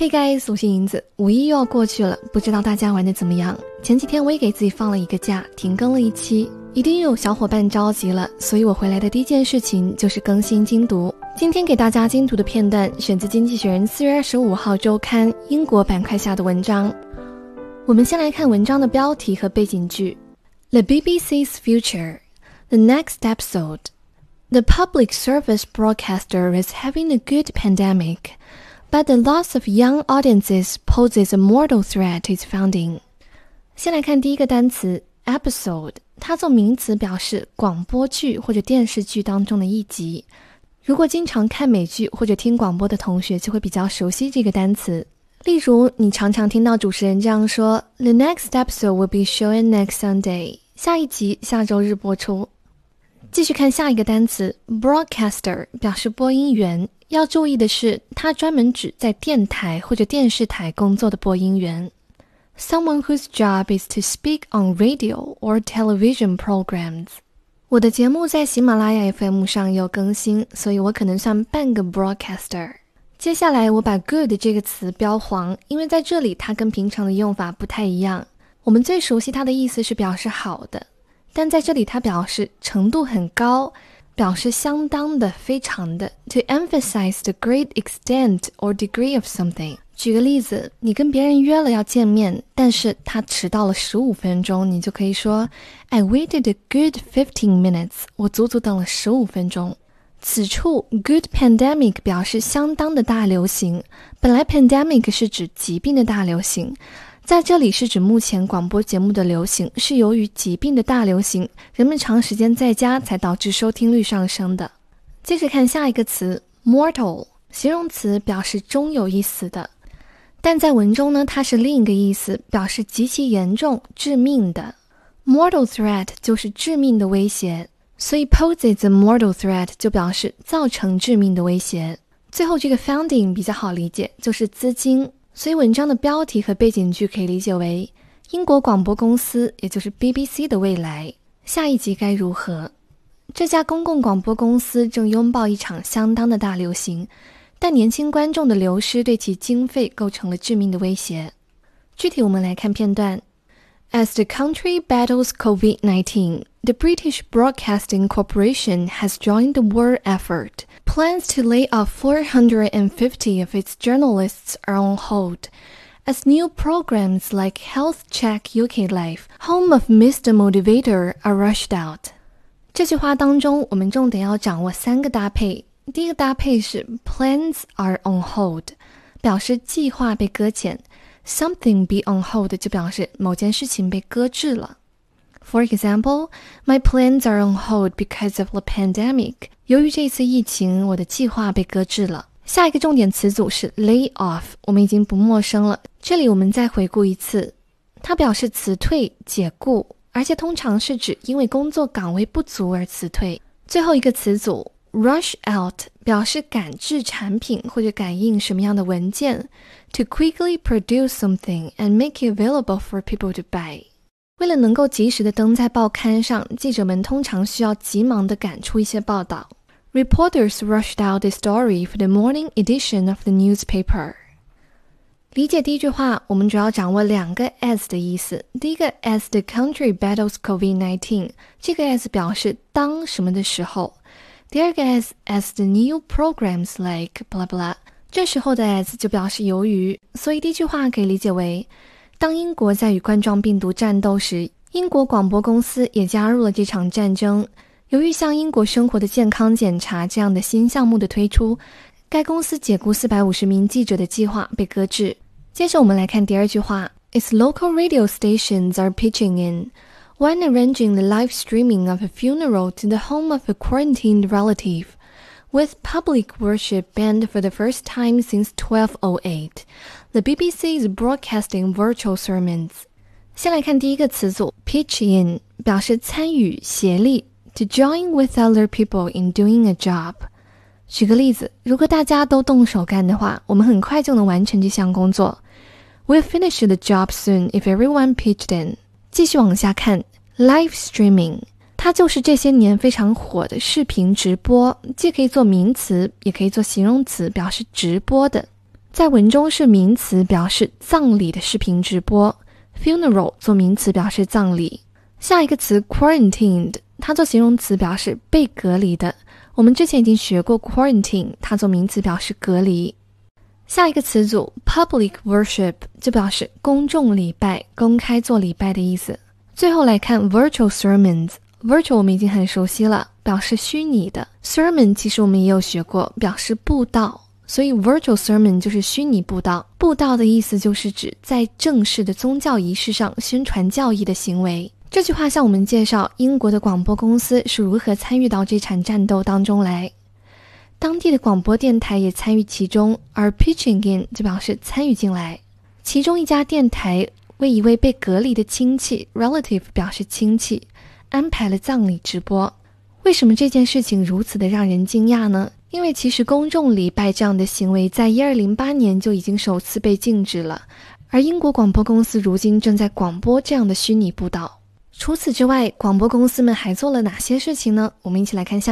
Hey guys，我是银子。五一又要过去了，不知道大家玩的怎么样？前几天我也给自己放了一个假，停更了一期，一定又有小伙伴着急了，所以我回来的第一件事情就是更新精读。今天给大家精读的片段选自《经济学人》四月二十五号周刊英国板块下的文章。我们先来看文章的标题和背景句：The BBC's future, the next episode. The public service broadcaster is having a good pandemic. But the loss of young audiences poses a mortal threat to its founding。先来看第一个单词 episode，它做名词表示广播剧或者电视剧当中的一集。如果经常看美剧或者听广播的同学就会比较熟悉这个单词。例如，你常常听到主持人这样说：“The next episode will be shown next Sunday。”下一集下周日播出。继续看下一个单词 broadcaster，表示播音员。要注意的是，它专门指在电台或者电视台工作的播音员，someone whose job is to speak on radio or television programs。我的节目在喜马拉雅 FM 上有更新，所以我可能算半个 broadcaster。接下来我把 good 这个词标黄，因为在这里它跟平常的用法不太一样。我们最熟悉它的意思是表示好的，但在这里它表示程度很高。表示相当的、非常的，to emphasize the great extent or degree of something。举个例子，你跟别人约了要见面，但是他迟到了十五分钟，你就可以说，I waited a good fifteen minutes。我足足等了十五分钟。此处 good pandemic 表示相当的大流行，本来 pandemic 是指疾病的大流行。在这里是指目前广播节目的流行是由于疾病的大流行，人们长时间在家才导致收听率上升的。接着看下一个词，mortal，形容词表示终有一死的，但在文中呢，它是另一个意思，表示极其严重、致命的。mortal threat 就是致命的威胁，所以 poses a mortal threat 就表示造成致命的威胁。最后这个 founding 比较好理解，就是资金。所以文章的标题和背景句可以理解为英国广播公司，也就是 BBC 的未来。下一集该如何？这家公共广播公司正拥抱一场相当的大流行，但年轻观众的流失对其经费构成了致命的威胁。具体我们来看片段。As the country battles COVID-19, the British Broadcasting Corporation has joined the world effort. Plans to lay off 450 of its journalists are on hold, as new programs like Health Check UK Live, home of Mr. Motivator, are rushed out. 这句话当中，我们重点要掌握三个搭配。第一个搭配是 plans are on hold，表示计划被搁浅。Something be on hold 就表示某件事情被搁置了。 For example, my plans are on hold because of the pandemic. 由于这次疫情，我的计划被搁置了。下一个重点词组是 lay off，我们已经不陌生了。这里我们再回顾一次，它表示辞退、解雇，而且通常是指因为工作岗位不足而辞退。最后一个词组。Rush out 表示赶制产品或者赶印什么样的文件，to quickly produce something and make it available for people to buy。 为了能够及时的登在报刊上，记者们通常需要急忙的赶出一些报道。Reporters rushed out the story for the morning edition of the newspaper。理解第一句话，我们主要掌握两个 as 的意思。第一个 as the country battles COVID-19，这个 as 表示当什么的时候。第二个 as as the new programs like blah blah，这时候的 as 就表示由于，所以第一句话可以理解为： 当英国在与冠状病毒战斗时，英国广播公司也加入了这场战争。由于向英国生活的健康检查这样的新项目的推出，该公司解雇四百五十名记者的计划被搁置。接着我们来看第二句话：Its local radio stations are pitching in。when arranging the live streaming of a funeral to the home of a quarantined relative, with public worship banned for the first time since 1208, the BBC is broadcasting virtual sermons. 先来看第一个词组 pitch in，表示参与、协力，to join with other people in doing a job。举个例子，如果大家都动手干的话，我们很快就能完成这项工作。We'll finish the job soon if everyone pitched in。继续往下看 Live streaming， 它就是这些年非常火的视频直播，既可以做名词，也可以做形容词，表示直播的。在文中是名词，表示葬礼的视频直播；funeral 做名词表示葬礼。下一个词 quarantined，它做形容词表示被隔离的。我们之前已经学过 quarantine，它做名词表示隔离。下一个词组 public worship 就表示公众礼拜、公开做礼拜的意思。最后来看 virtual sermons Virtual 我们已经很熟悉了，表示虚拟的。sermon 其实我们也有学过，表示布道，所以 virtual sermon 就是虚拟布道。布道的意思就是指在正式的宗教仪式上宣传教义的行为。这句话向我们介绍英国的广播公司是如何参与到这场战斗当中来。当地的广播电台也参与其中，而 pitching in 就表示参与进来。其中一家电台为一位被隔离的亲戚 relative 表示亲戚，安排了葬礼直播。为什么这件事情如此的让人惊讶呢？因为其实公众礼拜这样的行为在一二零八年就已经首次被禁止了，而英国广播公司如今正在广播这样的虚拟布道。除此之外，广播公司们还做了哪些事情呢？我们一起来看下。